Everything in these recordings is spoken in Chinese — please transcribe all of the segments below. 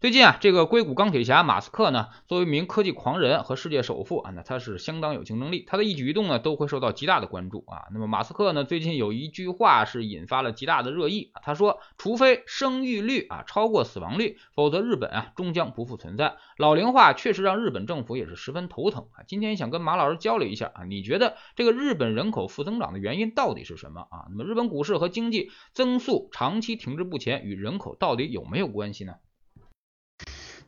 最近啊，这个硅谷钢铁侠马斯克呢，作为一名科技狂人和世界首富啊，那他是相当有竞争力，他的一举一动呢都会受到极大的关注啊。那么马斯克呢，最近有一句话是引发了极大的热议啊，他说，除非生育率啊超过死亡率，否则日本啊终将不复存在。老龄化确实让日本政府也是十分头疼啊。今天想跟马老师交流一下啊，你觉得这个日本人口负增长的原因到底是什么啊？那么日本股市和经济增速长期停滞不前与人口到底有没有关系呢？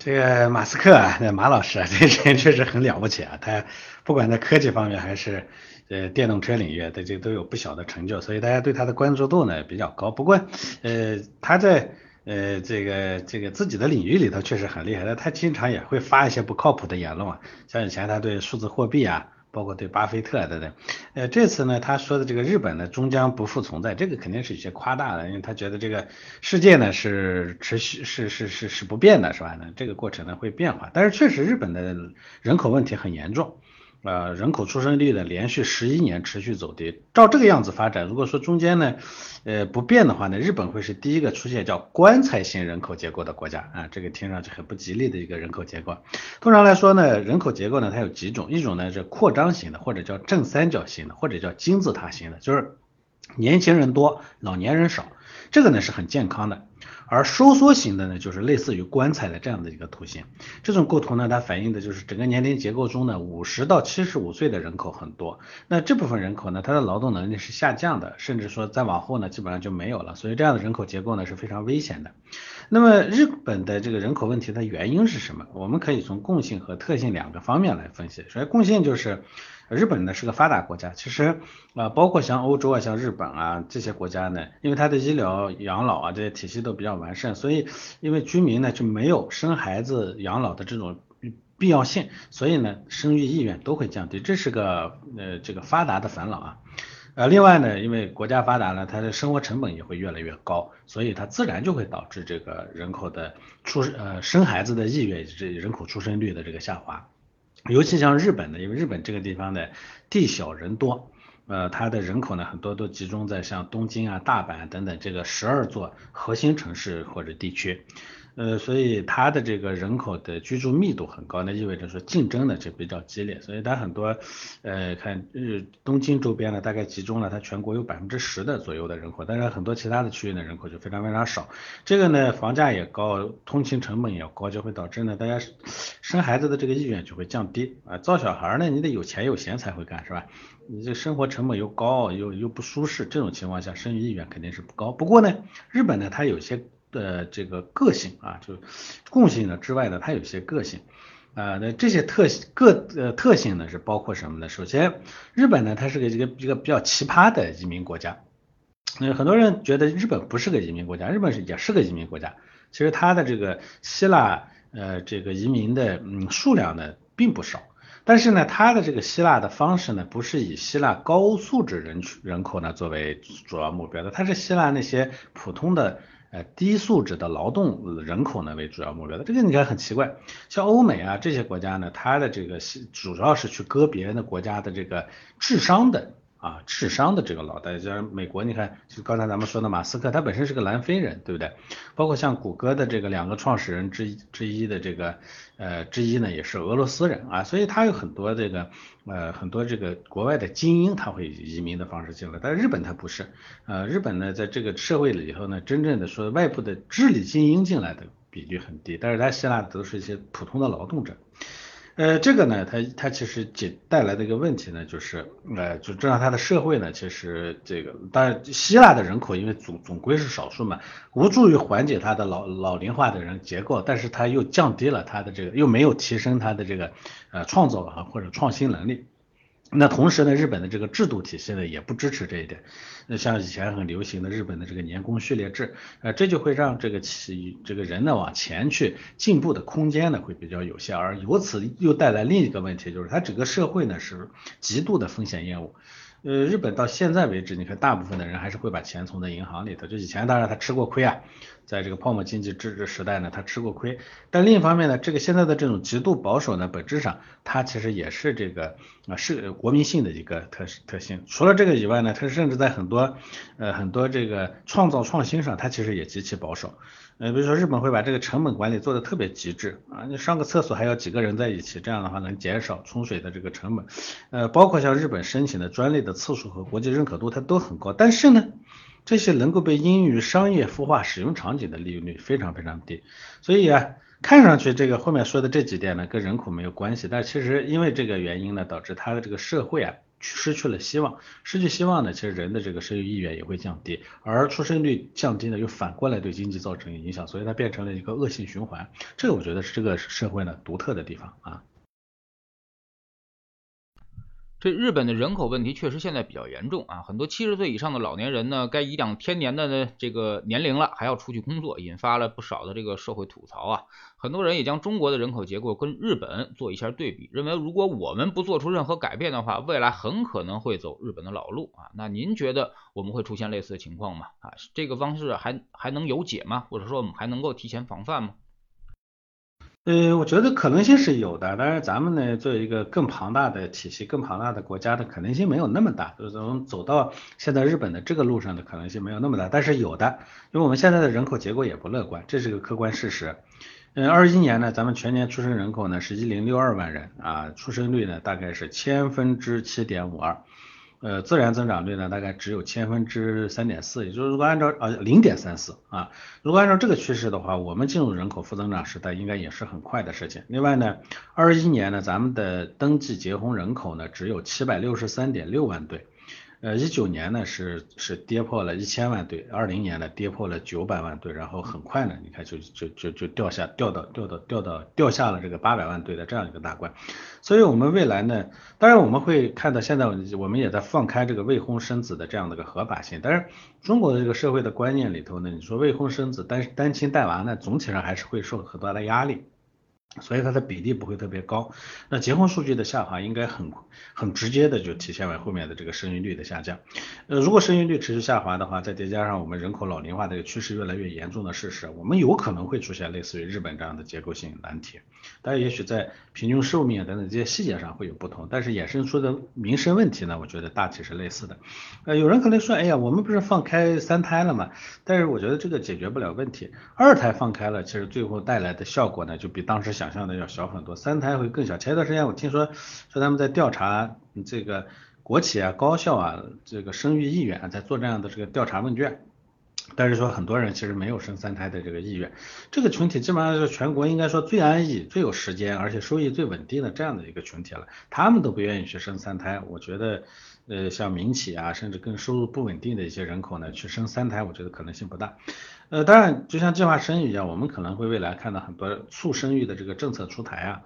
这个马斯克啊，那马老师啊，这人确实很了不起啊。他不管在科技方面还是呃电动车领域，他这都有不小的成就，所以大家对他的关注度呢比较高。不过呃他在呃这个这个自己的领域里头确实很厉害，但他经常也会发一些不靠谱的言论啊，像以前他对数字货币啊。包括对巴菲特等等，呃，这次呢，他说的这个日本呢终将不复存在，这个肯定是有些夸大的，因为他觉得这个世界呢是持续是是是是不变的，是吧？呢，这个过程呢会变化，但是确实日本的人口问题很严重。呃，人口出生率呢连续十一年持续走低，照这个样子发展，如果说中间呢，呃不变的话呢，日本会是第一个出现叫棺材型人口结构的国家啊，这个听上去很不吉利的一个人口结构。通常来说呢，人口结构呢它有几种，一种呢是扩张型的，或者叫正三角形的，或者叫金字塔型的，就是年轻人多，老年人少，这个呢是很健康的。而收缩型的呢，就是类似于棺材的这样的一个图形。这种构图呢，它反映的就是整个年龄结构中呢，五十到七十五岁的人口很多。那这部分人口呢，它的劳动能力是下降的，甚至说再往后呢，基本上就没有了。所以这样的人口结构呢是非常危险的。那么日本的这个人口问题的原因是什么？我们可以从共性和特性两个方面来分析。首先，共性就是。日本呢是个发达国家，其实啊，包括像欧洲啊、像日本啊这些国家呢，因为它的医疗、养老啊这些体系都比较完善，所以因为居民呢就没有生孩子养老的这种必要性，所以呢生育意愿都会降低，这是个呃这个发达的烦恼啊。呃，另外呢，因为国家发达了，它的生活成本也会越来越高，所以它自然就会导致这个人口的出呃生孩子的意愿，这人口出生率的这个下滑。尤其像日本的，因为日本这个地方呢地小人多，呃，它的人口呢很多都集中在像东京啊、大阪等等这个十二座核心城市或者地区。呃，所以它的这个人口的居住密度很高，那意味着说竞争呢就比较激烈，所以它很多，呃，看日东京周边呢大概集中了它全国有百分之十的左右的人口，但是很多其他的区域呢人口就非常非常少，这个呢房价也高，通勤成本也高，就会导致呢大家生孩子的这个意愿就会降低啊，造小孩呢你得有钱有闲才会干是吧？你这生活成本又高又又不舒适，这种情况下生育意愿肯定是不高。不过呢，日本呢它有些。的这个个性啊，就共性的之外呢，它有些个性啊。那这些特性个呃特性呢，是包括什么呢？首先，日本呢，它是个一个一个比较奇葩的移民国家。嗯，很多人觉得日本不是个移民国家，日本是也是个移民国家。其实它的这个希腊呃这个移民的嗯数量呢并不少，但是呢，它的这个希腊的方式呢，不是以希腊高素质人群人口呢作为主要目标的，它是希腊那些普通的。呃，低素质的劳动人口呢为主要目标的，这个你看很奇怪，像欧美啊这些国家呢，它的这个主要是去割别人的国家的这个智商的。啊，智商的这个老大，像美国，你看，就刚才咱们说的马斯克，他本身是个南非人，对不对？包括像谷歌的这个两个创始人之一之一的这个呃之一呢，也是俄罗斯人啊，所以他有很多这个呃很多这个国外的精英，他会移民的方式进来，但是日本他不是，呃，日本呢在这个社会里头呢，真正的说外部的智力精英进来的比率很低，但是他希腊都是一些普通的劳动者。呃，这个呢，它它其实解带来的一个问题呢，就是，呃，就这让它的社会呢，其实这个，当然希腊的人口因为总总归是少数嘛，无助于缓解它的老老龄化的人结构，但是它又降低了它的这个，又没有提升它的这个呃创造啊或者创新能力。那同时呢，日本的这个制度体系呢也不支持这一点。那像以前很流行的日本的这个年功序列制，呃，这就会让这个企这个人呢往前去进步的空间呢会比较有限，而由此又带来另一个问题，就是它整个社会呢是极度的风险厌恶。呃，日本到现在为止，你看大部分的人还是会把钱存在银行里头。就以前当然他吃过亏啊，在这个泡沫经济制时代呢，他吃过亏。但另一方面呢，这个现在的这种极度保守呢，本质上它其实也是这个啊是国民性的一个特特性。除了这个以外呢，它甚至在很多呃很多这个创造创新上，它其实也极其保守。呃，比如说日本会把这个成本管理做得特别极致啊，你上个厕所还要几个人在一起，这样的话能减少冲水的这个成本。呃，包括像日本申请的专利的次数和国际认可度，它都很高。但是呢，这些能够被应用于商业孵化使用场景的利用率非常非常低。所以啊，看上去这个后面说的这几点呢，跟人口没有关系，但其实因为这个原因呢，导致它的这个社会啊。失去了希望，失去希望呢，其实人的这个生育意愿也会降低，而出生率降低呢，又反过来对经济造成影响，所以它变成了一个恶性循环。这个我觉得是这个社会呢独特的地方啊。这日本的人口问题确实现在比较严重啊，很多七十岁以上的老年人呢，该颐养天年的呢这个年龄了，还要出去工作，引发了不少的这个社会吐槽啊。很多人也将中国的人口结构跟日本做一下对比，认为如果我们不做出任何改变的话，未来很可能会走日本的老路啊。那您觉得我们会出现类似的情况吗？啊，这个方式还还能有解吗？或者说我们还能够提前防范吗？呃，我觉得可能性是有的，但是咱们呢，作为一个更庞大的体系、更庞大的国家的可能性没有那么大，就是从走到现在日本的这个路上的可能性没有那么大，但是有的，因为我们现在的人口结构也不乐观，这是个客观事实。嗯，二一年呢，咱们全年出生人口呢是一零六二万人啊，出生率呢大概是千分之七点五二。呃，自然增长率呢，大概只有千分之三点四，也就是如果按照呃零点三四啊，如果按照这个趋势的话，我们进入人口负增长时代应该也是很快的事情。另外呢，二一年呢，咱们的登记结婚人口呢只有七百六十三点六万对。呃，一九年呢是是跌破了一千万对，二零年呢跌破了九百万对，然后很快呢，你看就就就就掉下掉到掉到掉到掉下了这个八百万对的这样一个大关，所以我们未来呢，当然我们会看到现在我们也在放开这个未婚生子的这样的一个合法性，但是中国的这个社会的观念里头呢，你说未婚生子单单亲带娃呢，总体上还是会受很大的压力。所以它的比例不会特别高，那结婚数据的下滑应该很很直接的就体现为后面的这个生育率的下降。呃，如果生育率持续下滑的话，再叠加上我们人口老龄化的这个趋势越来越严重的事实，我们有可能会出现类似于日本这样的结构性难题。当然，也许在平均寿命等等这些细节上会有不同，但是衍生出的民生问题呢，我觉得大体是类似的。呃，有人可能说，哎呀，我们不是放开三胎了吗？但是我觉得这个解决不了问题。二胎放开了，其实最后带来的效果呢，就比当时想象的要小很多。三胎会更小。前一段时间我听说说他们在调查这个国企啊、高校啊这个生育意愿，在做这样的这个调查问卷。但是说很多人其实没有生三胎的这个意愿，这个群体基本上是全国应该说最安逸、最有时间，而且收益最稳定的这样的一个群体了。他们都不愿意去生三胎，我觉得，呃，像民企啊，甚至更收入不稳定的一些人口呢，去生三胎，我觉得可能性不大。呃，当然，就像计划生育一样，我们可能会未来看到很多促生育的这个政策出台啊，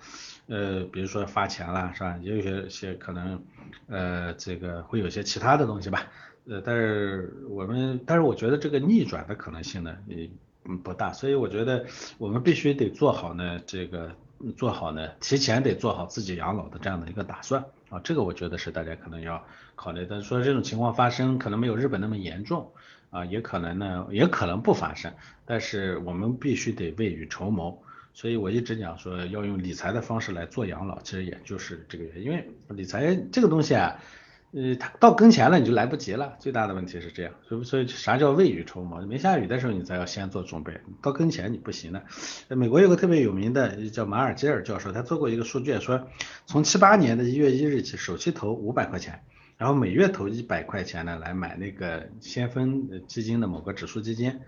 呃，比如说发钱啦，是吧？也有些些可能，呃，这个会有些其他的东西吧。呃，但是我们，但是我觉得这个逆转的可能性呢，也不大，所以我觉得我们必须得做好呢，这个做好呢，提前得做好自己养老的这样的一个打算啊，这个我觉得是大家可能要考虑的。说这种情况发生，可能没有日本那么严重啊，也可能呢，也可能不发生，但是我们必须得未雨绸缪。所以我一直讲说要用理财的方式来做养老，其实也就是这个原因，因为理财这个东西啊。呃，它到跟前了你就来不及了，最大的问题是这样，所以所以啥叫未雨绸缪？没下雨的时候你才要先做准备，到跟前你不行的。美国有个特别有名的叫马尔基尔教授，他做过一个数据，说从七八年的一月一日起，首期投五百块钱，然后每月投一百块钱呢，来买那个先锋基金的某个指数基金。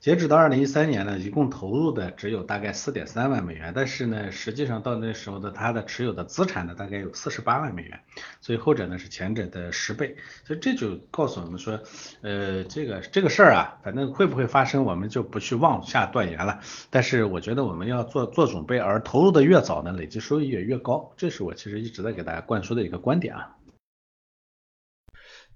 截止到二零一三年呢，一共投入的只有大概四点三万美元，但是呢，实际上到那时候的他的持有的资产呢，大概有四十八万美元，所以后者呢是前者的十倍，所以这就告诉我们说，呃，这个这个事儿啊，反正会不会发生，我们就不去妄下断言了。但是我觉得我们要做做准备，而投入的越早呢，累计收益也越高，这是我其实一直在给大家灌输的一个观点啊。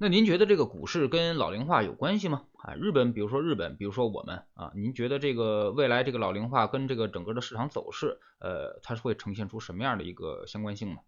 那您觉得这个股市跟老龄化有关系吗？啊，日本，比如说日本，比如说我们啊，您觉得这个未来这个老龄化跟这个整个的市场走势，呃，它是会呈现出什么样的一个相关性呢？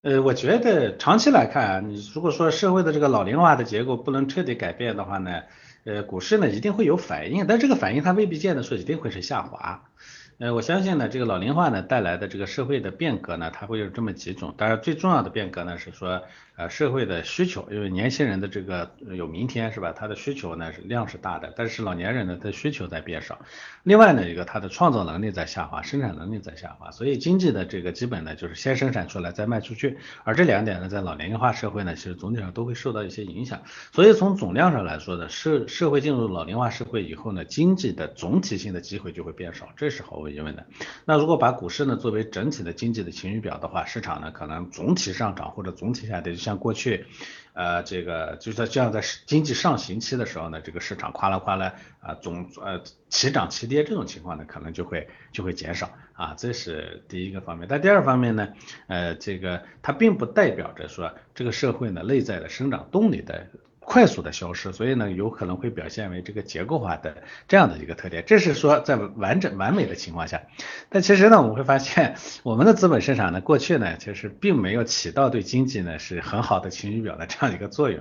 呃，我觉得长期来看，你如果说社会的这个老龄化的结构不能彻底改变的话呢，呃，股市呢一定会有反应，但这个反应它未必见得说一定会是下滑。呃，我相信呢，这个老龄化呢带来的这个社会的变革呢，它会有这么几种。当然，最重要的变革呢是说，呃，社会的需求，因为年轻人的这个有明天是吧？他的需求呢是量是大的，但是老年人呢，他需求在变少。另外呢，一个他的创造能力在下滑，生产能力在下滑，所以经济的这个基本呢就是先生产出来再卖出去。而这两点呢，在老龄化社会呢，其实总体上都会受到一些影响。所以从总量上来说呢，社社会进入老龄化社会以后呢，经济的总体性的机会就会变少，这是毫无疑问的。那如果把股市呢作为整体的经济的晴雨表的话，市场呢可能总体上涨或者总体下跌，就像过去，呃，这个就在这样在经济上行期的时候呢，这个市场夸啦夸啦啊总呃齐涨齐跌这种情况呢，可能就会就会减少啊，这是第一个方面。但第二方面呢，呃，这个它并不代表着说这个社会呢内在的生长动力的。快速的消失，所以呢，有可能会表现为这个结构化的这样的一个特点。这是说在完整完美的情况下，但其实呢，我们会发现我们的资本市场呢，过去呢，其实并没有起到对经济呢是很好的晴雨表的这样一个作用。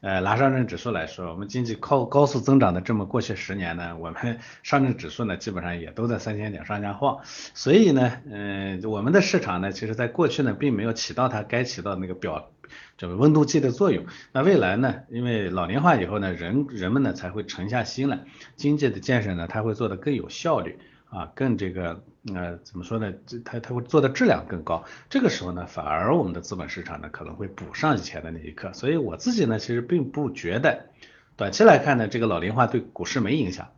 呃，拿上证指数来说，我们经济靠高速增长的这么过去十年呢，我们 上证指数呢基本上也都在三千点上下晃。所以呢，嗯，我们的市场呢，其实在过去呢，并没有起到它该起到那个表。这个温度计的作用，那未来呢？因为老龄化以后呢，人人们呢才会沉下心来，经济的建设呢，它会做得更有效率啊，更这个呃怎么说呢？这它它会做的质量更高。这个时候呢，反而我们的资本市场呢可能会补上以前的那一刻。所以我自己呢，其实并不觉得短期来看呢，这个老龄化对股市没影响，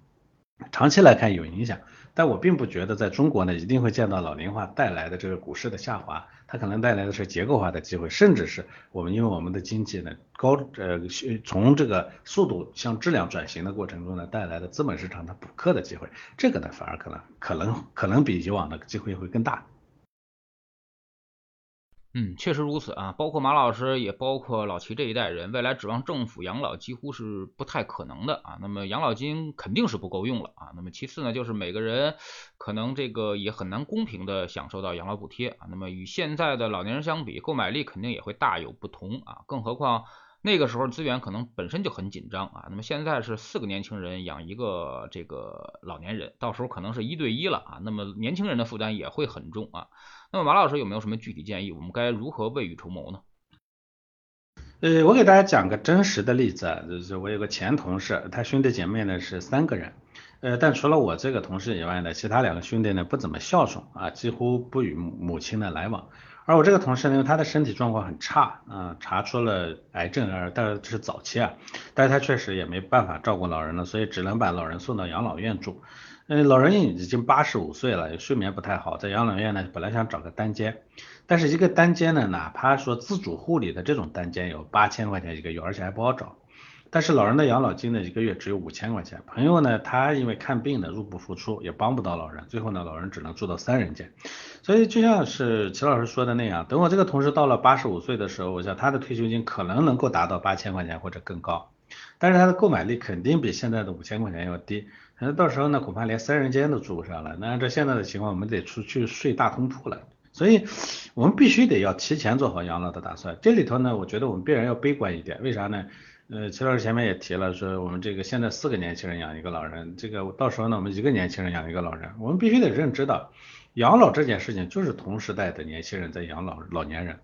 长期来看有影响。但我并不觉得在中国呢，一定会见到老龄化带来的这个股市的下滑，它可能带来的是结构化的机会，甚至是我们因为我们的经济呢高呃从这个速度向质量转型的过程中呢带来的资本市场的补课的机会，这个呢反而可能可能可能比以往的机会会更大。嗯，确实如此啊，包括马老师，也包括老齐这一代人，未来指望政府养老几乎是不太可能的啊。那么养老金肯定是不够用了啊。那么其次呢，就是每个人可能这个也很难公平的享受到养老补贴啊。那么与现在的老年人相比，购买力肯定也会大有不同啊。更何况那个时候资源可能本身就很紧张啊。那么现在是四个年轻人养一个这个老年人，到时候可能是一对一了啊。那么年轻人的负担也会很重啊。那么马老师有没有什么具体建议？我们该如何未雨绸缪呢？呃，我给大家讲个真实的例子啊，就是我有个前同事，他兄弟姐妹呢是三个人，呃，但除了我这个同事以外呢，其他两个兄弟呢不怎么孝顺啊，几乎不与母亲的来往。而我这个同事呢，因为他的身体状况很差啊，查出了癌症，而但是是早期啊，但是他确实也没办法照顾老人了，所以只能把老人送到养老院住。嗯，老人已经八十五岁了，睡眠不太好，在养老院呢，本来想找个单间，但是一个单间呢，哪怕说自主护理的这种单间有八千块钱一个月，而且还不好找。但是老人的养老金呢，一个月只有五千块钱。朋友呢，他因为看病呢，入不敷出，也帮不到老人，最后呢，老人只能住到三人间。所以就像是齐老师说的那样，等我这个同事到了八十五岁的时候，我想他的退休金可能能够达到八千块钱或者更高，但是他的购买力肯定比现在的五千块钱要低。那到时候呢，恐怕连三人间都住不上了。那按照现在的情况，我们得出去睡大通铺了。所以，我们必须得要提前做好养老的打算。这里头呢，我觉得我们必然要悲观一点。为啥呢？呃，齐老师前面也提了，说我们这个现在四个年轻人养一个老人，这个到时候呢，我们一个年轻人养一个老人，我们必须得认知到，养老这件事情就是同时代的年轻人在养老老年人。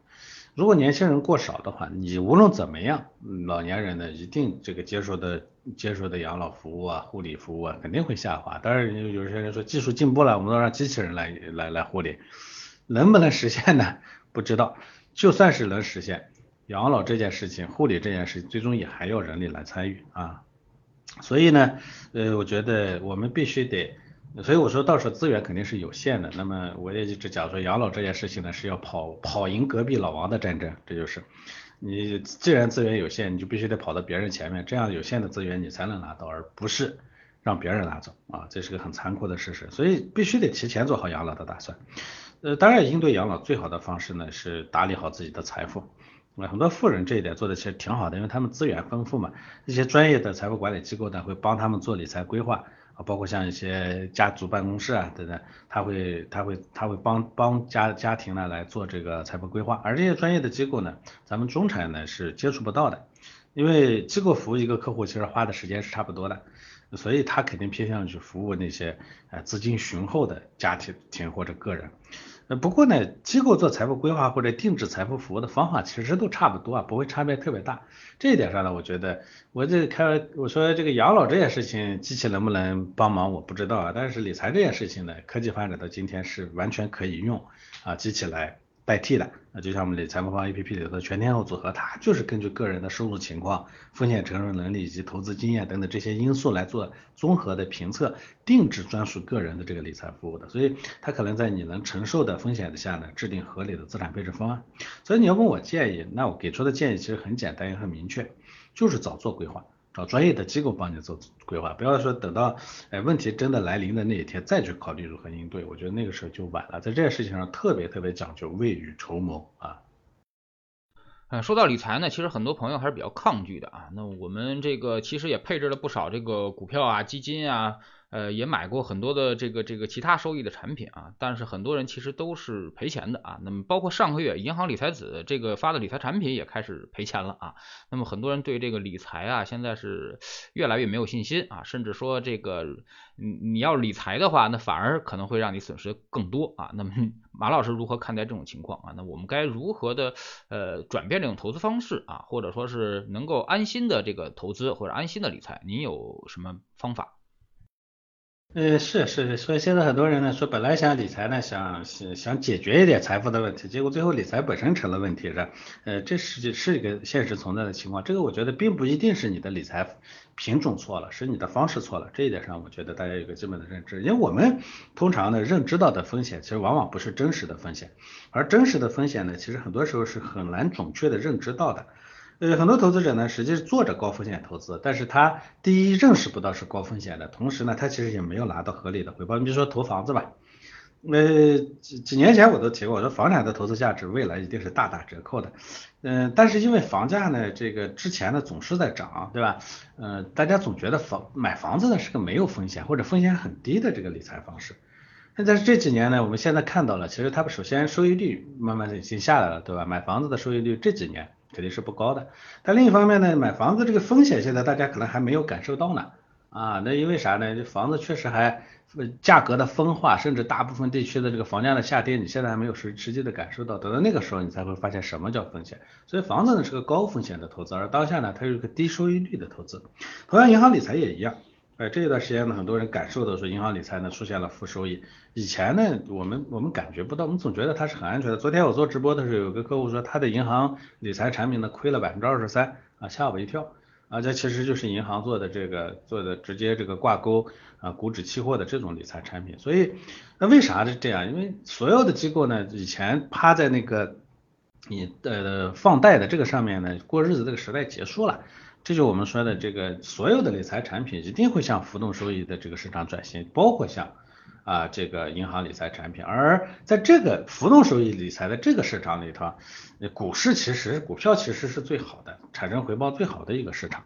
如果年轻人过少的话，你无论怎么样，老年人呢一定这个接受的接受的养老服务啊、护理服务啊肯定会下滑。当然，有些人说技术进步了，我们都让机器人来来来护理，能不能实现呢？不知道。就算是能实现，养老这件事情、护理这件事，最终也还要人力来参与啊。所以呢，呃，我觉得我们必须得。所以我说到时候资源肯定是有限的，那么我也一直讲说养老这件事情呢是要跑跑赢隔壁老王的战争，这就是你既然资源有限，你就必须得跑到别人前面，这样有限的资源你才能拿到，而不是让别人拿走啊，这是个很残酷的事实，所以必须得提前做好养老的打算。呃，当然应对养老最好的方式呢是打理好自己的财富，那很多富人这一点做的其实挺好的，因为他们资源丰富嘛，一些专业的财富管理机构呢会帮他们做理财规划。啊，包括像一些家族办公室啊等等，他会他会他会帮帮家家庭呢来做这个财富规划，而这些专业的机构呢，咱们中产呢是接触不到的，因为机构服务一个客户其实花的时间是差不多的，所以他肯定偏向去服务那些呃资金雄厚的家庭庭或者个人。呃，不过呢，机构做财富规划或者定制财富服务的方法其实都差不多啊，不会差别特别大。这一点上呢，我觉得我这开我说这个养老这件事情，机器能不能帮忙我不知道啊，但是理财这件事情呢，科技发展到今天是完全可以用啊机器来。代替的，那就像我们理财魔方 A P P 里头的全天候组合，它就是根据个人的收入情况、风险承受能力以及投资经验等等这些因素来做综合的评测，定制专属个人的这个理财服务的。所以它可能在你能承受的风险的下呢，制定合理的资产配置方案。所以你要问我建议，那我给出的建议其实很简单也很明确，就是早做规划。找专业的机构帮你做规划，不要说等到哎问题真的来临的那一天再去考虑如何应对，我觉得那个时候就晚了。在这件事情上特别特别讲究未雨绸缪啊。嗯，说到理财呢，其实很多朋友还是比较抗拒的啊。那我们这个其实也配置了不少这个股票啊、基金啊。呃，也买过很多的这个这个其他收益的产品啊，但是很多人其实都是赔钱的啊。那么包括上个月银行理财子这个发的理财产品也开始赔钱了啊。那么很多人对这个理财啊，现在是越来越没有信心啊，甚至说这个你你要理财的话，那反而可能会让你损失更多啊。那么马老师如何看待这种情况啊？那我们该如何的呃转变这种投资方式啊，或者说是能够安心的这个投资或者安心的理财，您有什么方法？呃，是是，所以现在很多人呢说，本来想理财呢，想想想解决一点财富的问题，结果最后理财本身成了问题，是呃，这是是一个现实存在的情况。这个我觉得并不一定是你的理财品种错了，是你的方式错了。这一点上，我觉得大家有个基本的认知。因为我们通常呢认知到的风险，其实往往不是真实的风险，而真实的风险呢，其实很多时候是很难准确的认知到的。呃，很多投资者呢，实际是做着高风险投资，但是他第一认识不到是高风险的，同时呢，他其实也没有拿到合理的回报。你比如说投房子吧，呃，几几年前我都提过，我说房产的投资价值未来一定是大打折扣的。嗯，但是因为房价呢，这个之前呢总是在涨，对吧？呃，大家总觉得房买房子呢是个没有风险或者风险很低的这个理财方式。那在这几年呢，我们现在看到了，其实它首先收益率慢慢的已经下来了，对吧？买房子的收益率这几年。肯定是不高的，但另一方面呢，买房子这个风险现在大家可能还没有感受到呢，啊，那因为啥呢？房子确实还价格的分化，甚至大部分地区的这个房价的下跌，你现在还没有实实际的感受到，等到那个时候你才会发现什么叫风险。所以房子呢是个高风险的投资，而当下呢它是一个低收益率的投资，同样银行理财也一样。哎，这一段时间呢，很多人感受到说银行理财呢出现了负收益。以前呢，我们我们感觉不到，我们总觉得它是很安全的。昨天我做直播的时候，有个客户说他的银行理财产品呢亏了百分之二十三，啊吓我一跳。啊，这其实就是银行做的这个做的直接这个挂钩啊股指期货的这种理财产品。所以那为啥是这样？因为所有的机构呢，以前趴在那个你的放贷的这个上面呢过日子这个时代结束了。这就我们说的这个所有的理财产品一定会向浮动收益的这个市场转型，包括像啊这个银行理财产品。而在这个浮动收益理财的这个市场里头，股市其实股票其实是最好的，产生回报最好的一个市场。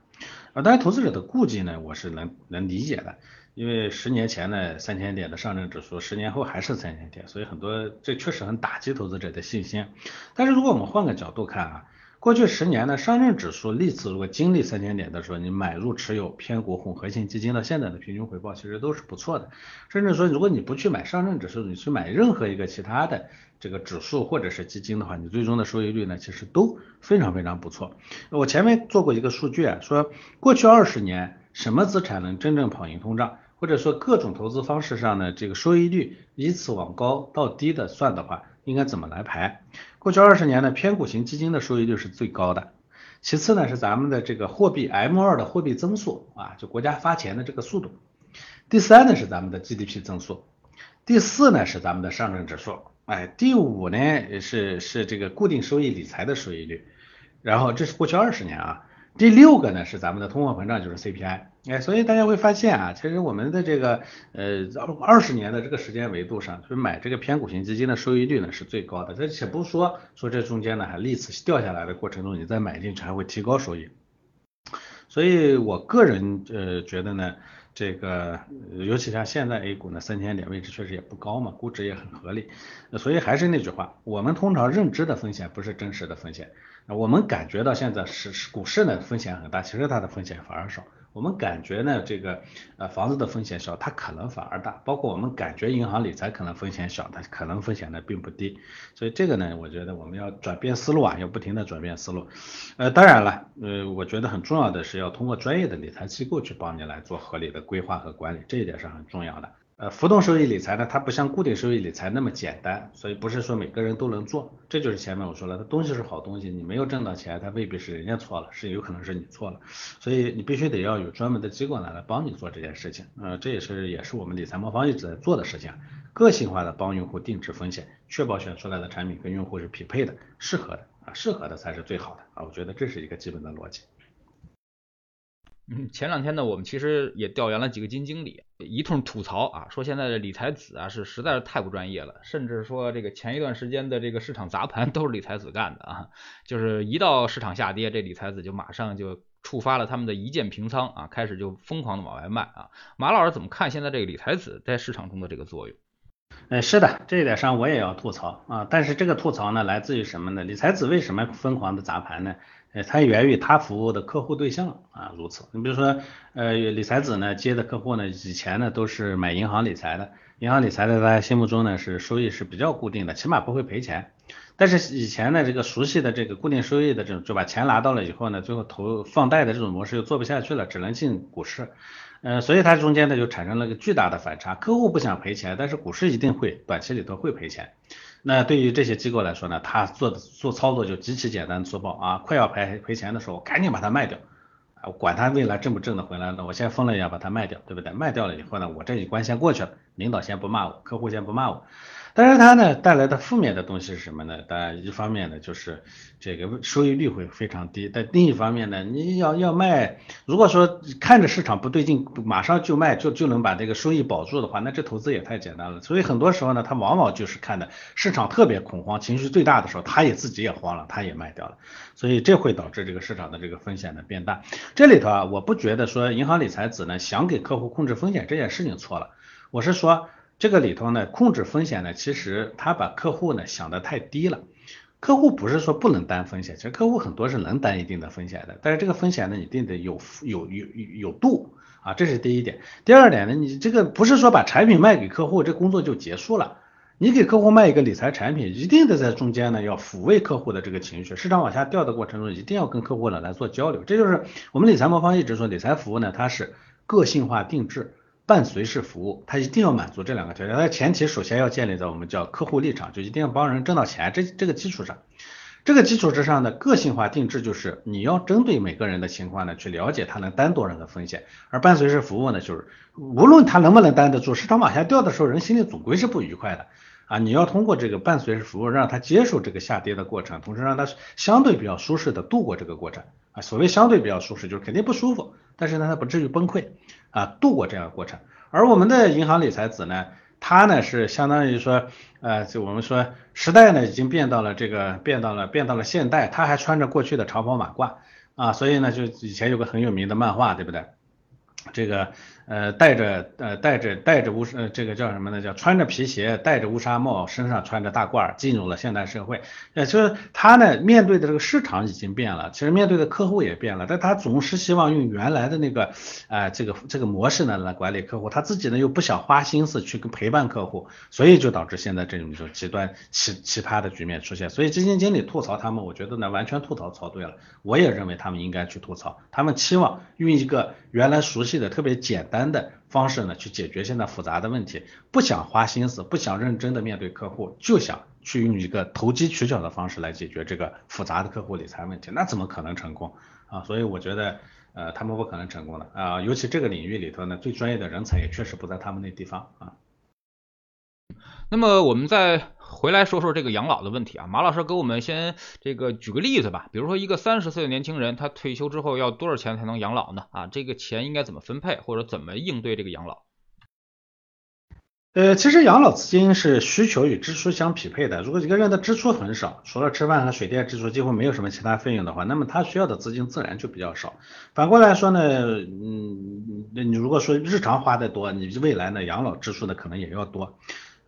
啊，当然投资者的顾忌呢，我是能能理解的，因为十年前呢三千点的上证指数，十年后还是三千点，所以很多这确实很打击投资者的信心。但是如果我们换个角度看啊。过去十年呢，上证指数历次如果经历三千点的时候，你买入持有偏股混合型基金的现在的平均回报其实都是不错的。甚至说，如果你不去买上证指数，你去买任何一个其他的这个指数或者是基金的话，你最终的收益率呢，其实都非常非常不错。我前面做过一个数据啊，说过去二十年什么资产能真正跑赢通胀，或者说各种投资方式上呢，这个收益率依次往高到低的算的话，应该怎么来排？过去二十年呢，偏股型基金的收益率是最高的，其次呢是咱们的这个货币 M 二的货币增速啊，就国家发钱的这个速度，第三呢是咱们的 GDP 增速，第四呢是咱们的上证指数，哎，第五呢是是这个固定收益理财的收益率，然后这是过去二十年啊。第六个呢是咱们的通货膨胀，就是 CPI，哎，所以大家会发现啊，其实我们的这个呃二十年的这个时间维度上，就买这个偏股型基金的收益率呢是最高的。这且不说说这中间呢还历次掉下来的过程中，你再买进去还会提高收益。所以我个人呃觉得呢，这个尤其像现在 A 股呢，三千点位置确实也不高嘛，估值也很合理，所以还是那句话，我们通常认知的风险不是真实的风险，我们感觉到现在是股市呢风险很大，其实它的风险反而少。我们感觉呢，这个呃房子的风险小，它可能反而大。包括我们感觉银行理财可能风险小，它可能风险呢并不低。所以这个呢，我觉得我们要转变思路啊，要不停的转变思路。呃，当然了，呃，我觉得很重要的是要通过专业的理财机构去帮你来做合理的规划和管理，这一点是很重要的。呃，浮动收益理财呢，它不像固定收益理财那么简单，所以不是说每个人都能做。这就是前面我说了，它东西是好东西，你没有挣到钱，它未必是人家错了，是有可能是你错了。所以你必须得要有专门的机构呢来帮你做这件事情。呃，这也是也是我们理财魔方一直在做的事情，个性化的帮用户定制风险，确保选出来的产品跟用户是匹配的、适合的啊，适合的才是最好的啊。我觉得这是一个基本的逻辑。嗯，前两天呢，我们其实也调研了几个基金经理，一通吐槽啊，说现在的理财子啊是实在是太不专业了，甚至说这个前一段时间的这个市场砸盘都是理财子干的啊，就是一到市场下跌，这理财子就马上就触发了他们的一键平仓啊，开始就疯狂的往外卖啊。马老师怎么看现在这个理财子在市场中的这个作用？哎，是的，这一点上我也要吐槽啊，但是这个吐槽呢，来自于什么呢？理财子为什么疯狂的砸盘呢？呃，它源于它服务的客户对象啊，如此。你比如说，呃，理财子呢接的客户呢，以前呢都是买银行理财的，银行理财在大家心目中呢是收益是比较固定的，起码不会赔钱。但是以前呢这个熟悉的这个固定收益的这种，就把钱拿到了以后呢，最后投放贷的这种模式又做不下去了，只能进股市。呃，所以它中间呢就产生了个巨大的反差，客户不想赔钱，但是股市一定会短期里头会赔钱。那对于这些机构来说呢，他做的做操作就极其简单粗暴啊，快要赔赔钱的时候，赶紧把它卖掉，啊，管他未来挣不挣得回来呢，我先疯了一样把它卖掉，对不对？卖掉了以后呢，我这一关先过去了，领导先不骂我，客户先不骂我。但是它呢带来的负面的东西是什么呢？当然一方面呢就是这个收益率会非常低，但另一方面呢你要要卖，如果说看着市场不对劲，马上就卖就就能把这个收益保住的话，那这投资也太简单了。所以很多时候呢，他往往就是看的市场特别恐慌，情绪最大的时候，他也自己也慌了，他也卖掉了，所以这会导致这个市场的这个风险呢变大。这里头啊，我不觉得说银行理财子呢想给客户控制风险这件事情错了，我是说。这个里头呢，控制风险呢，其实他把客户呢想的太低了。客户不是说不能担风险，其实客户很多是能担一定的风险的。但是这个风险呢，一定得有有有有度啊，这是第一点。第二点呢，你这个不是说把产品卖给客户，这工作就结束了。你给客户卖一个理财产品，一定得在中间呢要抚慰客户的这个情绪。市场往下掉的过程中，一定要跟客户呢来做交流。这就是我们理财魔方一直说，理财服务呢，它是个性化定制。伴随式服务，它一定要满足这两个条件。它前提首先要建立在我们叫客户立场，就一定要帮人挣到钱这这个基础上。这个基础之上的个性化定制，就是你要针对每个人的情况呢，去了解他能担多少的风险。而伴随式服务呢，就是无论他能不能担得住，市场往下掉的时候，人心里总归是不愉快的啊。你要通过这个伴随式服务，让他接受这个下跌的过程，同时让他相对比较舒适的度过这个过程啊。所谓相对比较舒适，就是肯定不舒服，但是呢，他不至于崩溃。啊，度过这样的过程，而我们的银行理财子呢，它呢是相当于说，呃，就我们说时代呢已经变到了这个变到了变到了现代，它还穿着过去的长袍马褂啊，所以呢就以前有个很有名的漫画，对不对？这个。呃，戴着呃戴着戴着乌呃这个叫什么呢？叫穿着皮鞋，戴着乌纱帽，身上穿着大褂，进入了现代社会。呃，就是他呢面对的这个市场已经变了，其实面对的客户也变了，但他总是希望用原来的那个呃这个这个模式呢来管理客户，他自己呢又不想花心思去陪伴客户，所以就导致现在这种就极端奇奇葩的局面出现。所以基金经理吐槽他们，我觉得呢完全吐槽槽对了，我也认为他们应该去吐槽，他们期望用一个原来熟悉的特别简。单的方式呢，去解决现在复杂的问题，不想花心思，不想认真的面对客户，就想去用一个投机取巧的方式来解决这个复杂的客户理财问题，那怎么可能成功啊？所以我觉得，呃，他们不可能成功的啊，尤其这个领域里头呢，最专业的人才也确实不在他们那地方啊。那么我们再回来说说这个养老的问题啊，马老师给我们先这个举个例子吧，比如说一个三十岁的年轻人，他退休之后要多少钱才能养老呢？啊，这个钱应该怎么分配，或者怎么应对这个养老？呃，其实养老资金是需求与支出相匹配的。如果一个人的支出很少，除了吃饭和水电支出，几乎没有什么其他费用的话，那么他需要的资金自然就比较少。反过来说呢，嗯，那你如果说日常花的多，你未来呢养老支出的可能也要多。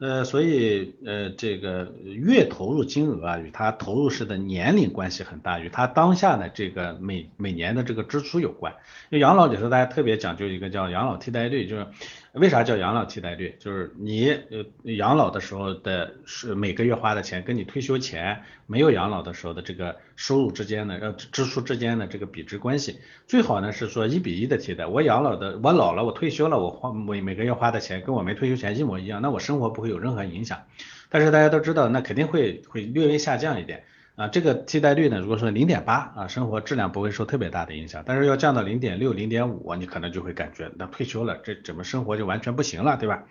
呃，所以呃，这个月投入金额啊，与他投入时的年龄关系很大，与他当下的这个每每年的这个支出有关。因为养老里头大家特别讲究一个叫养老替代率，就是为啥叫养老替代率？就是你呃养老的时候的是每个月花的钱，跟你退休前没有养老的时候的这个收入之间的呃支出之间的这个比值关系，最好呢是说一比一的替代。我养老的，我老了，我退休了，我花每每个月花的钱跟我没退休前一模一样，那我生活不会有任何影响。但是大家都知道，那肯定会会略微下降一点。啊，这个替代率呢，如果说零点八啊，生活质量不会受特别大的影响，但是要降到零点六、零点五，你可能就会感觉那退休了，这怎么生活就完全不行了，对吧？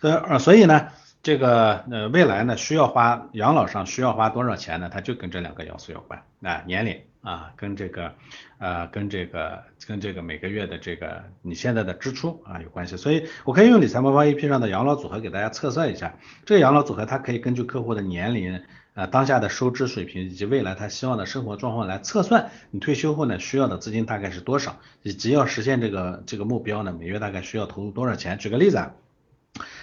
所以呃，所以呢，这个呃未来呢需要花养老上需要花多少钱呢？它就跟这两个要素有关啊，年龄啊，跟这个呃跟这个跟这个每个月的这个你现在的支出啊有关系。所以我可以用理财魔方 APP 上的养老组合给大家测算一下，这个养老组合它可以根据客户的年龄。啊，当下的收支水平以及未来他希望的生活状况来测算，你退休后呢需要的资金大概是多少，以及要实现这个这个目标呢，每月大概需要投入多少钱？举个例子啊，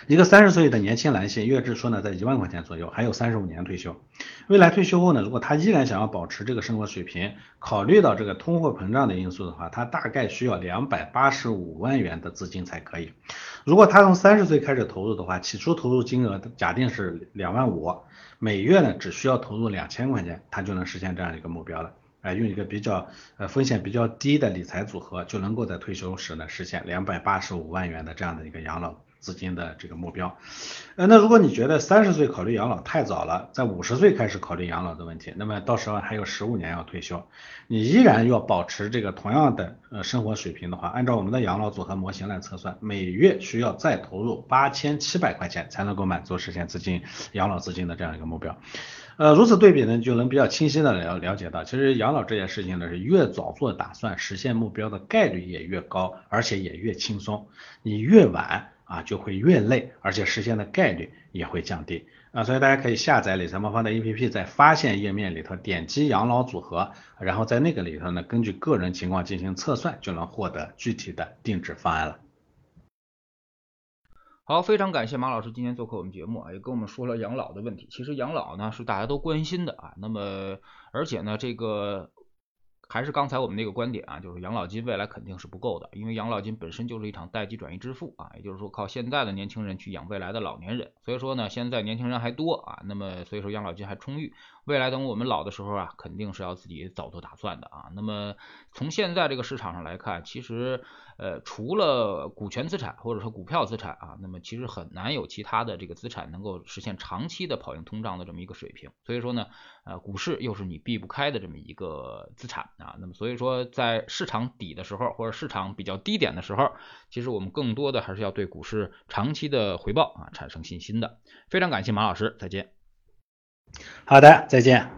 一个三十岁的年轻男性月支出呢在一万块钱左右，还有三十五年退休，未来退休后呢，如果他依然想要保持这个生活水平，考虑到这个通货膨胀的因素的话，他大概需要两百八十五万元的资金才可以。如果他从三十岁开始投入的话，起初投入金额假定是两万五。每月呢只需要投入两千块钱，他就能实现这样一个目标了。哎，用一个比较呃风险比较低的理财组合，就能够在退休时呢实现两百八十五万元的这样的一个养老。资金的这个目标，呃，那如果你觉得三十岁考虑养老太早了，在五十岁开始考虑养老的问题，那么到时候还有十五年要退休，你依然要保持这个同样的呃生活水平的话，按照我们的养老组合模型来测算，每月需要再投入八千七百块钱才能够满足实现资金养老资金的这样一个目标。呃，如此对比呢，就能比较清晰的了了解到，其实养老这件事情呢，是越早做打算，实现目标的概率也越高，而且也越轻松。你越晚。啊，就会越累，而且实现的概率也会降低啊，所以大家可以下载理财魔方的 APP，在发现页面里头点击养老组合，然后在那个里头呢，根据个人情况进行测算，就能获得具体的定制方案了。好，非常感谢马老师今天做客我们节目啊，也跟我们说了养老的问题。其实养老呢是大家都关心的啊，那么而且呢这个。还是刚才我们那个观点啊，就是养老金未来肯定是不够的，因为养老金本身就是一场代际转移支付啊，也就是说靠现在的年轻人去养未来的老年人，所以说呢，现在年轻人还多啊，那么所以说养老金还充裕，未来等我们老的时候啊，肯定是要自己早做打算的啊。那么从现在这个市场上来看，其实。呃，除了股权资产或者说股票资产啊，那么其实很难有其他的这个资产能够实现长期的跑赢通胀的这么一个水平。所以说呢，呃，股市又是你避不开的这么一个资产啊。那么所以说，在市场底的时候或者市场比较低点的时候，其实我们更多的还是要对股市长期的回报啊产生信心的。非常感谢马老师，再见。好的，再见。